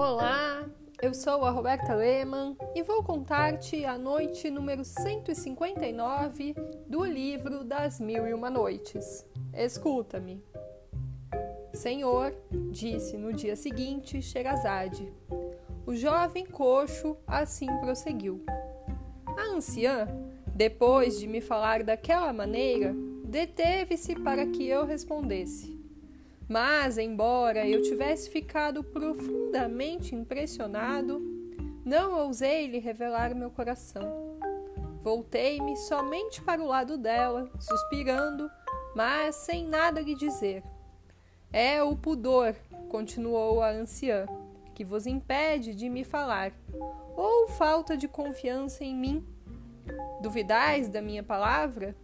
Olá, eu sou a Roberta Lehmann e vou contar-te a noite número 159 do livro das Mil e Uma Noites. Escuta-me. Senhor, disse no dia seguinte Sherazade. O jovem coxo assim prosseguiu. A anciã, depois de me falar daquela maneira, deteve-se para que eu respondesse. Mas, embora eu tivesse ficado profundamente impressionado, não ousei lhe revelar meu coração. Voltei-me somente para o lado dela, suspirando, mas sem nada lhe dizer. É o pudor, continuou a anciã, que vos impede de me falar, ou falta de confiança em mim. Duvidais da minha palavra?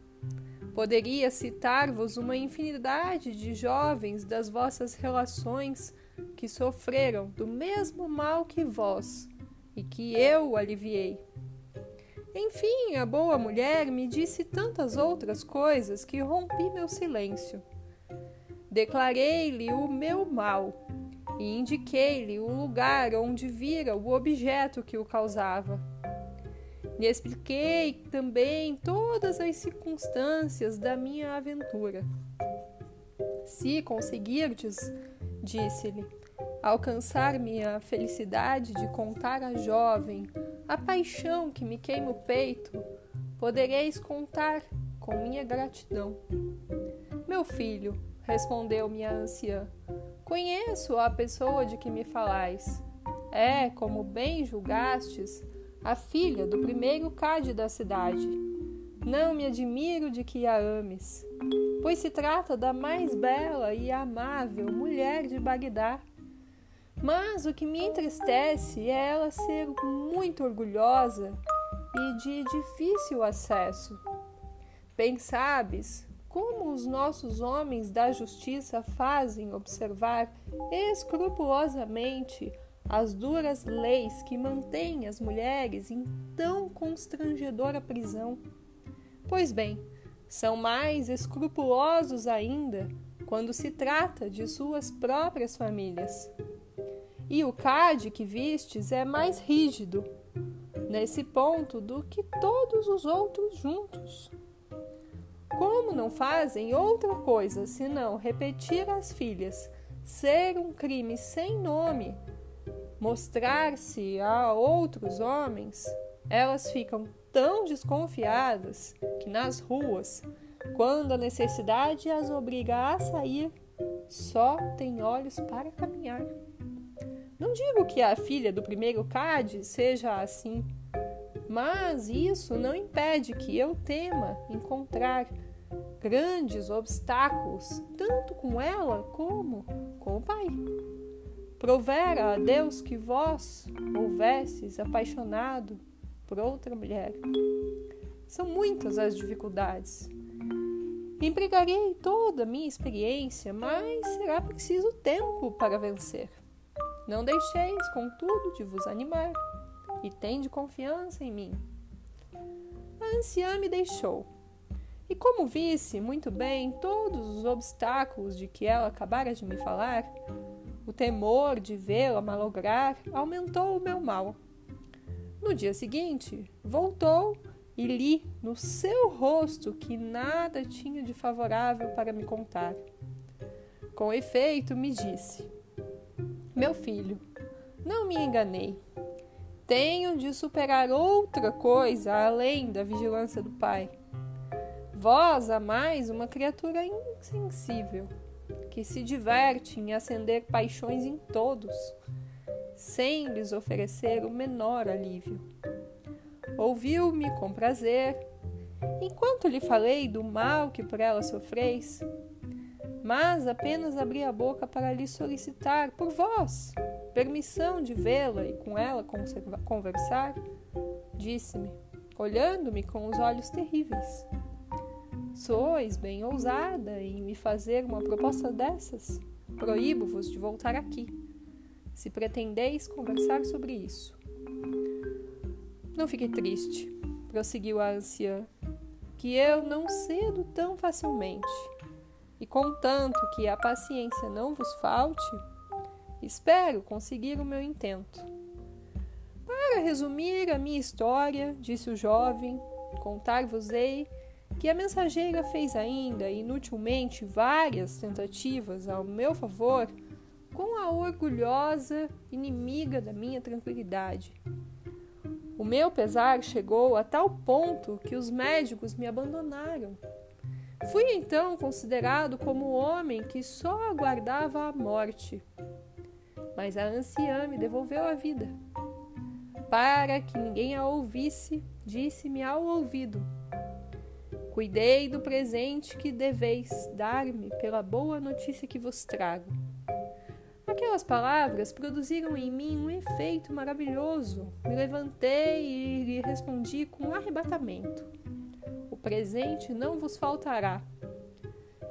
Poderia citar-vos uma infinidade de jovens das vossas relações que sofreram do mesmo mal que vós e que eu aliviei. Enfim, a boa mulher me disse tantas outras coisas que rompi meu silêncio. Declarei-lhe o meu mal e indiquei-lhe o lugar onde vira o objeto que o causava lhe expliquei também todas as circunstâncias da minha aventura. Se conseguirdes, disse-lhe, alcançar minha felicidade de contar à jovem a paixão que me queima o peito, podereis contar com minha gratidão. Meu filho, respondeu-me a anciã, conheço a pessoa de que me falais. É, como bem julgastes, a filha do primeiro cade da cidade. Não me admiro de que a ames, pois se trata da mais bela e amável mulher de Bagdá. Mas o que me entristece é ela ser muito orgulhosa e de difícil acesso. Bem sabes como os nossos homens da justiça fazem observar escrupulosamente as duras leis que mantêm as mulheres em tão constrangedora prisão. Pois bem, são mais escrupulosos ainda quando se trata de suas próprias famílias. E o CAD que vistes é mais rígido nesse ponto do que todos os outros juntos. Como não fazem outra coisa senão repetir às filhas ser um crime sem nome mostrar-se a outros homens, elas ficam tão desconfiadas que nas ruas, quando a necessidade as obriga a sair, só têm olhos para caminhar. Não digo que a filha do primeiro Cade seja assim, mas isso não impede que eu tema encontrar grandes obstáculos, tanto com ela como com o pai. Provera a Deus que vós houvesses apaixonado por outra mulher. São muitas as dificuldades. Empregarei toda a minha experiência, mas será preciso tempo para vencer. Não deixeis, contudo, de vos animar, e tende confiança em mim. A anciã me deixou, e como visse muito bem todos os obstáculos de que ela acabara de me falar, o temor de vê-la malograr aumentou o meu mal. No dia seguinte, voltou e li no seu rosto que nada tinha de favorável para me contar. Com efeito, me disse: Meu filho, não me enganei. Tenho de superar outra coisa além da vigilância do pai. Vós amais uma criatura insensível que se diverte em acender paixões em todos, sem lhes oferecer o menor alívio. Ouviu-me com prazer, enquanto lhe falei do mal que por ela sofreis, mas apenas abri a boca para lhe solicitar, por vós, permissão de vê-la e com ela conversar, disse-me, olhando-me com os olhos terríveis: Sois bem ousada em me fazer uma proposta dessas? Proíbo-vos de voltar aqui, se pretendeis conversar sobre isso. Não fique triste, prosseguiu a anciã, que eu não cedo tão facilmente. E contanto que a paciência não vos falte, Espero conseguir o meu intento. Para resumir a minha história, disse o jovem, contar-vos-ei que a mensageira fez ainda, inutilmente, várias tentativas ao meu favor com a orgulhosa inimiga da minha tranquilidade. O meu pesar chegou a tal ponto que os médicos me abandonaram. Fui então considerado como o homem que só aguardava a morte. Mas a anciã me devolveu a vida. Para que ninguém a ouvisse, disse-me ao ouvido: Cuidei do presente que deveis dar-me pela boa notícia que vos trago. Aquelas palavras produziram em mim um efeito maravilhoso. Me levantei e lhe respondi com arrebatamento: O presente não vos faltará.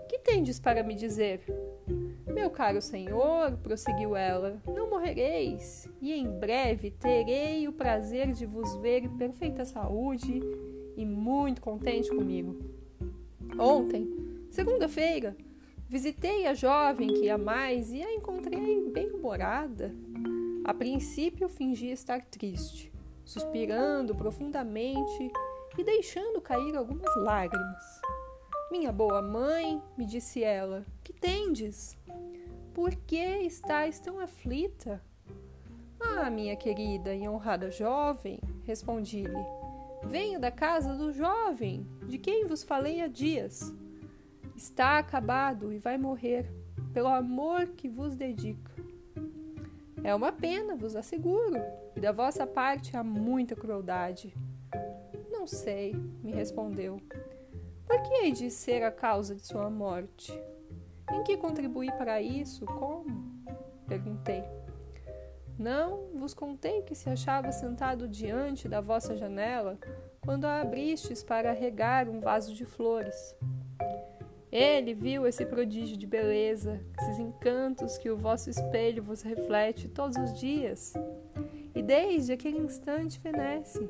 Que tendes para me dizer? Meu caro senhor, prosseguiu ela, não morrereis, e em breve terei o prazer de vos ver em perfeita saúde e muito contente comigo. Ontem, segunda-feira, visitei a jovem que ia mais e a encontrei bem humorada. A princípio, fingi estar triste, suspirando profundamente e deixando cair algumas lágrimas. Minha boa mãe, me disse ela, que tendes? Por que estáis tão aflita? Ah, minha querida e honrada jovem, respondi-lhe, Venho da casa do jovem, de quem vos falei há dias. Está acabado e vai morrer, pelo amor que vos dedica. É uma pena, vos asseguro, e da vossa parte há muita crueldade. Não sei, me respondeu. Por que hei de ser a causa de sua morte? Em que contribuí para isso? Como? Perguntei. Não vos contei que se achava sentado diante da vossa janela quando a abristes para regar um vaso de flores. Ele viu esse prodígio de beleza, esses encantos que o vosso espelho vos reflete todos os dias, e desde aquele instante fenece.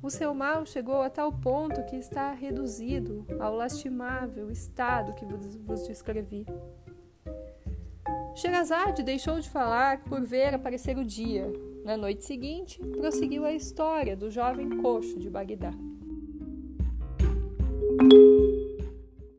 O seu mal chegou a tal ponto que está reduzido ao lastimável estado que vos, descrevi. Sherazade deixou de falar por ver aparecer o dia. Na noite seguinte, prosseguiu a história do jovem coxo de Bagdá.